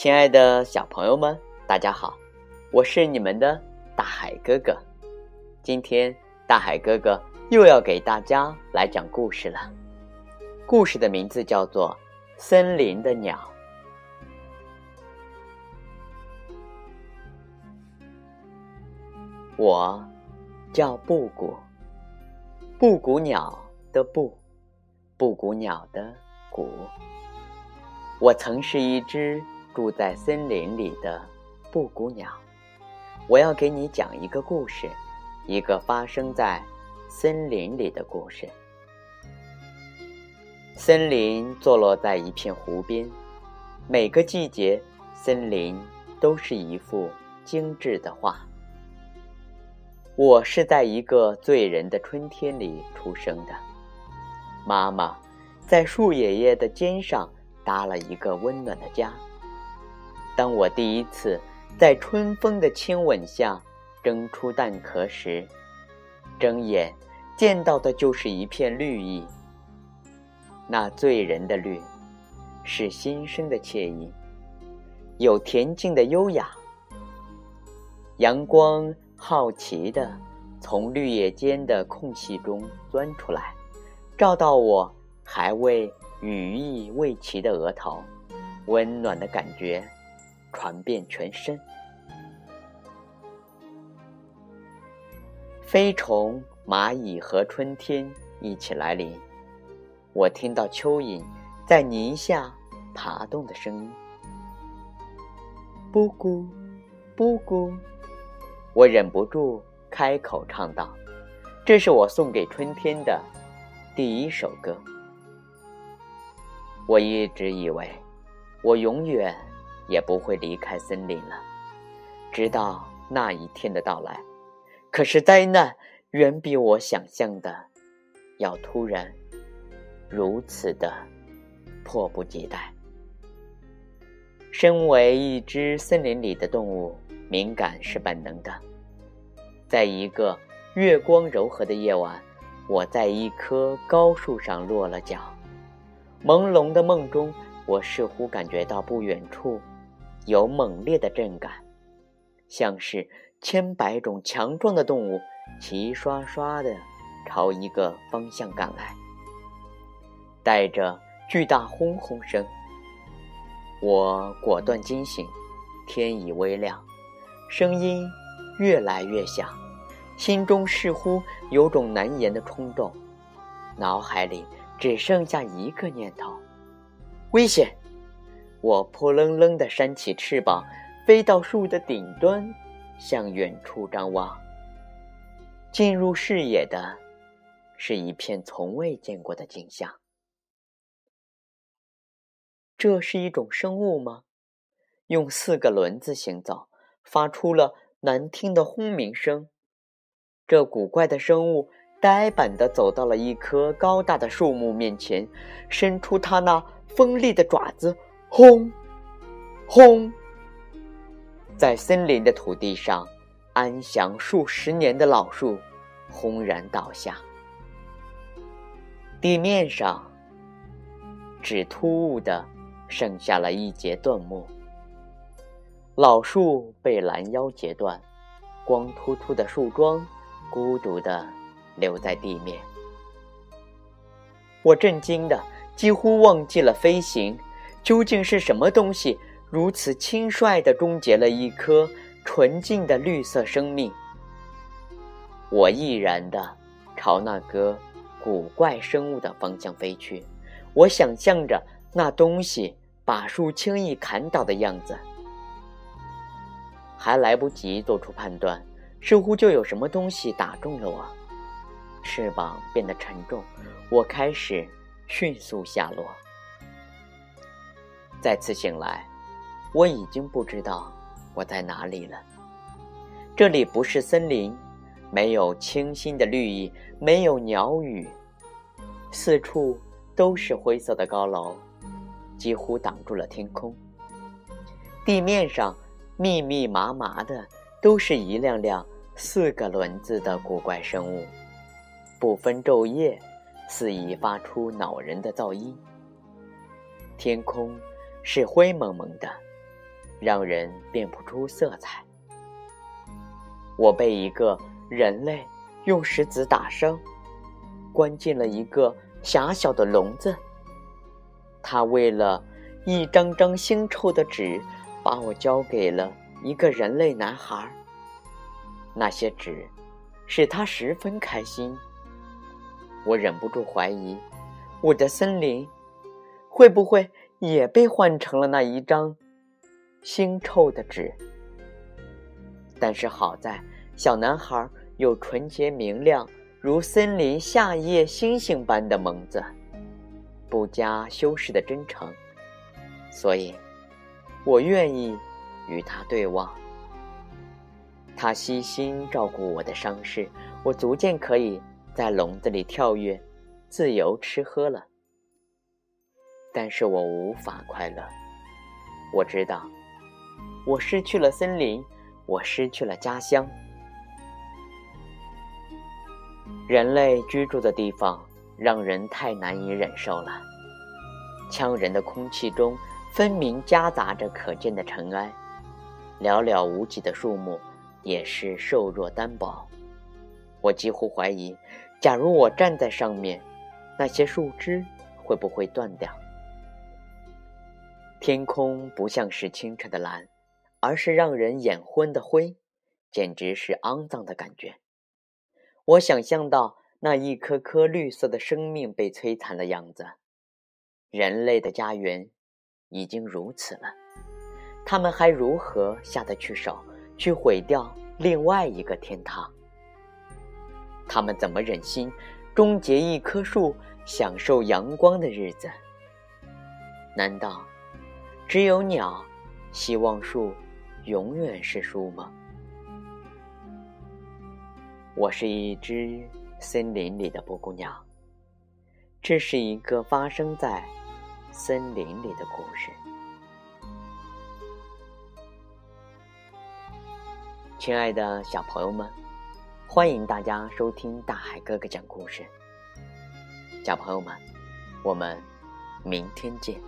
亲爱的小朋友们，大家好，我是你们的大海哥哥。今天大海哥哥又要给大家来讲故事了。故事的名字叫做《森林的鸟》。我叫布谷，布谷鸟的布，布谷鸟的谷。我曾是一只住在森林里的布谷鸟。我要给你讲一个故事，一个发生在森林里的故事。森林坐落在一片湖边，每个季节，森林都是一幅精致的画。我是在一个醉人的春天里出生的，妈妈在树爷爷的肩上搭了一个温暖的家。当我第一次在春风的亲吻下蒸出蛋壳时，睁眼见到的就是一片绿意。那醉人的绿，是新生的惬意，有恬静的优雅。阳光。好奇的从绿叶间的空隙中钻出来，照到我还未羽翼未齐的额头，温暖的感觉传遍全身。飞虫、蚂蚁和春天一起来临，我听到蚯蚓在泥下爬动的声音，布谷，布谷。我忍不住开口唱道：“这是我送给春天的第一首歌。”我一直以为我永远也不会离开森林了，直到那一天的到来。可是灾难远比我想象的要突然，如此的迫不及待。身为一只森林里的动物。敏感是本能的。在一个月光柔和的夜晚，我在一棵高树上落了脚。朦胧的梦中，我似乎感觉到不远处有猛烈的震感，像是千百种强壮的动物齐刷刷地朝一个方向赶来，带着巨大轰轰声。我果断惊醒，天已微亮。声音越来越响，心中似乎有种难言的冲动，脑海里只剩下一个念头：危险！我扑棱棱地扇起翅膀，飞到树的顶端，向远处张望。进入视野的是一片从未见过的景象。这是一种生物吗？用四个轮子行走。发出了难听的轰鸣声。这古怪的生物呆板地走到了一棵高大的树木面前，伸出它那锋利的爪子，轰，轰！在森林的土地上安详数十年的老树轰然倒下，地面上只突兀的剩下了一截断木。老树被拦腰截断，光秃秃的树桩孤独地留在地面。我震惊的几乎忘记了飞行。究竟是什么东西如此轻率地终结了一颗纯净的绿色生命？我毅然地朝那个古怪生物的方向飞去。我想象着那东西把树轻易砍倒的样子。还来不及做出判断，似乎就有什么东西打中了我，翅膀变得沉重，我开始迅速下落。再次醒来，我已经不知道我在哪里了。这里不是森林，没有清新的绿意，没有鸟语，四处都是灰色的高楼，几乎挡住了天空。地面上。密密麻麻的，都是一辆辆四个轮子的古怪生物，不分昼夜，肆意发出恼人的噪音。天空是灰蒙蒙的，让人辨不出色彩。我被一个人类用石子打伤，关进了一个狭小的笼子。他为了一张张腥臭的纸，把我交给了一个人类男孩。那些纸使他十分开心。我忍不住怀疑，我的森林会不会也被换成了那一张腥臭的纸？但是好在，小男孩有纯洁明亮，如森林夏夜星星般的眸子，不加修饰的真诚，所以，我愿意与他对望。他悉心照顾我的伤势，我逐渐可以在笼子里跳跃，自由吃喝了。但是我无法快乐。我知道，我失去了森林，我失去了家乡。人类居住的地方让人太难以忍受了。呛人的空气中分明夹杂着可见的尘埃，寥寥无几的树木。也是瘦弱单薄，我几乎怀疑，假如我站在上面，那些树枝会不会断掉？天空不像是清澈的蓝，而是让人眼昏的灰，简直是肮脏的感觉。我想象到那一颗颗绿色的生命被摧残的样子，人类的家园已经如此了，他们还如何下得去手？去毁掉另外一个天堂，他们怎么忍心终结一棵树享受阳光的日子？难道只有鸟希望树永远是树吗？我是一只森林里的布谷鸟，这是一个发生在森林里的故事。亲爱的小朋友们，欢迎大家收听大海哥哥讲故事。小朋友们，我们明天见。